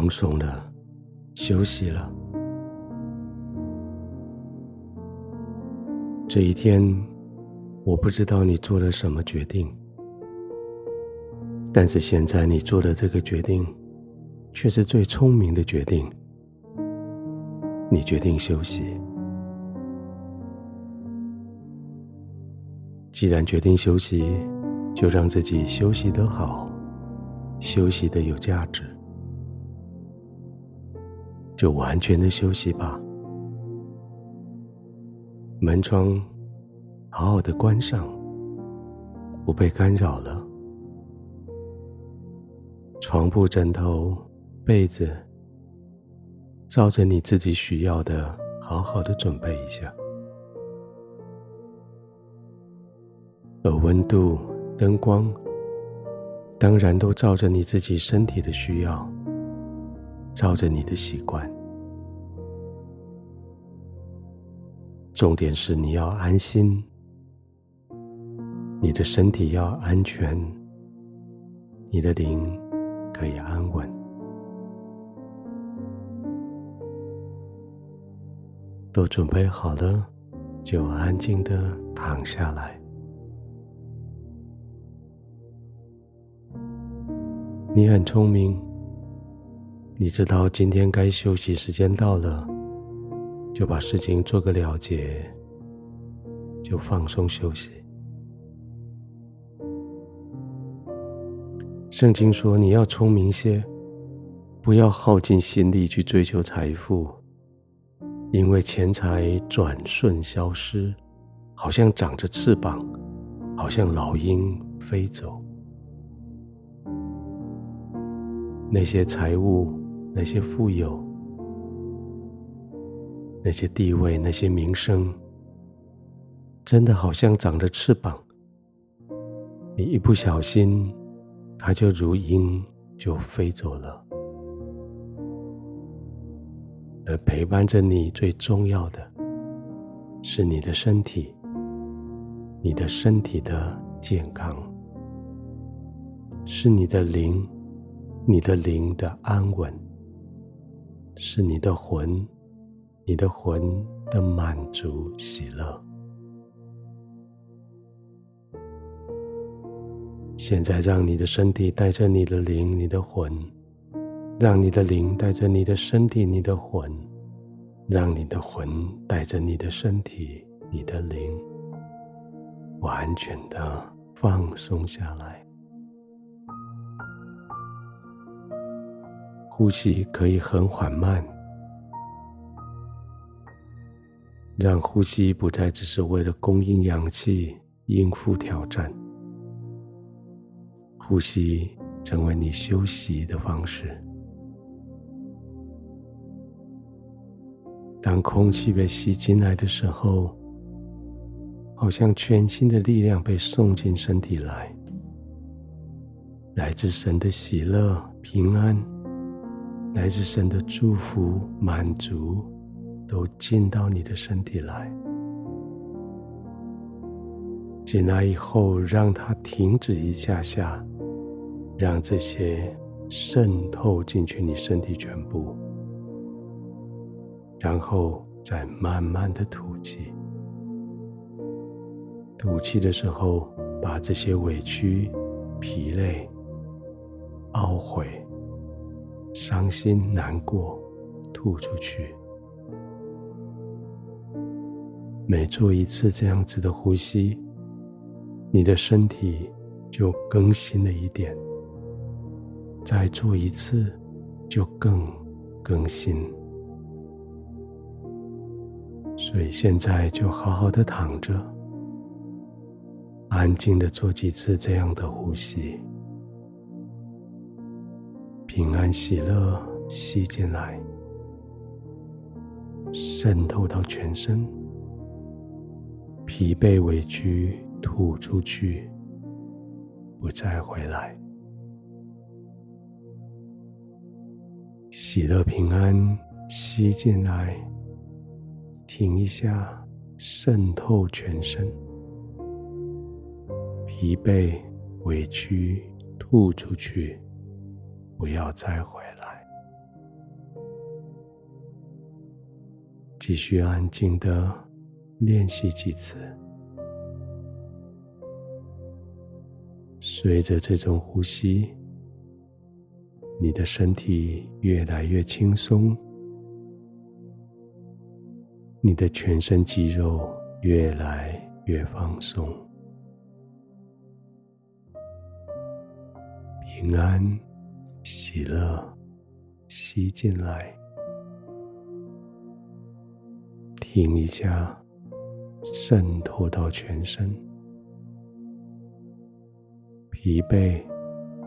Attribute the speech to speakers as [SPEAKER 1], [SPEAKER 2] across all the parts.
[SPEAKER 1] 放松了，休息了。这一天，我不知道你做了什么决定，但是现在你做的这个决定，却是最聪明的决定。你决定休息。既然决定休息，就让自己休息得好，休息的有价值，就完全的休息吧。门窗好好的关上，不被干扰了。床铺、枕头、被子，照着你自己需要的，好好的准备一下。而温度、灯光，当然都照着你自己身体的需要，照着你的习惯。重点是你要安心，你的身体要安全，你的灵可以安稳。都准备好了，就安静的躺下来。你很聪明，你知道今天该休息时间到了。就把事情做个了结，就放松休息。圣经说：“你要聪明些，不要耗尽心力去追求财富，因为钱财转瞬消失，好像长着翅膀，好像老鹰飞走。那些财物，那些富有。”那些地位，那些名声，真的好像长着翅膀。你一不小心，它就如鹰就飞走了。而陪伴着你最重要的，是你的身体，你的身体的健康，是你的灵，你的灵的安稳，是你的魂。你的魂的满足喜乐。现在，让你的身体带着你的灵、你的魂，让你的灵带着你的身体、你的魂，让你的魂带着你的身体、你的灵，完全的放松下来。呼吸可以很缓慢。让呼吸不再只是为了供应氧气、应付挑战，呼吸成为你休息的方式。当空气被吸进来的时候，好像全新的力量被送进身体来，来自神的喜乐、平安，来自神的祝福、满足。都进到你的身体来，进来以后，让它停止一下下，让这些渗透进去你身体全部，然后再慢慢的吐气。吐气的时候，把这些委屈、疲累、懊悔、伤心、难过吐出去。每做一次这样子的呼吸，你的身体就更新了一点；再做一次，就更更新。所以现在就好好的躺着，安静的做几次这样的呼吸，平安喜乐吸进来，渗透到全身。疲惫委屈吐出去，不再回来。喜乐平安吸进来，停一下，渗透全身。疲惫委屈吐出去，不要再回来。继续安静的练习几次随着这种呼吸你的身体越来越轻松你的全身肌肉越来越放松平安喜乐吸进来。停一下，渗透到全身，疲惫、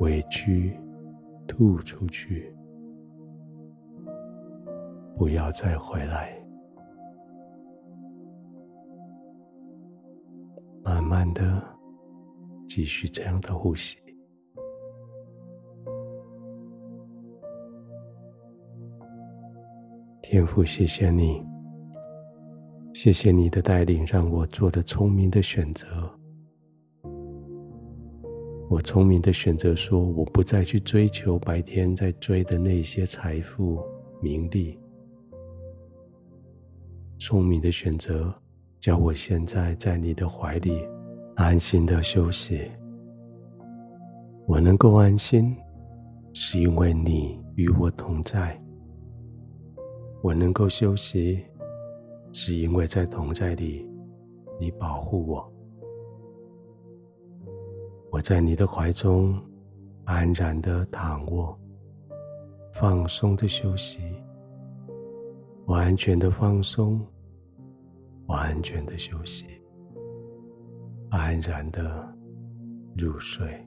[SPEAKER 1] 委屈吐出去，不要再回来。慢慢的，继续这样的呼吸。天父，谢谢你。谢谢你的带领，让我做的聪明的选择。我聪明的选择说，我不再去追求白天在追的那些财富、名利。聪明的选择，叫我现在在你的怀里安心的休息。我能够安心，是因为你与我同在。我能够休息。是因为在同在里，你保护我，我在你的怀中安然的躺卧，放松的休息，我安全的放松，我安全的休息，安然的入睡。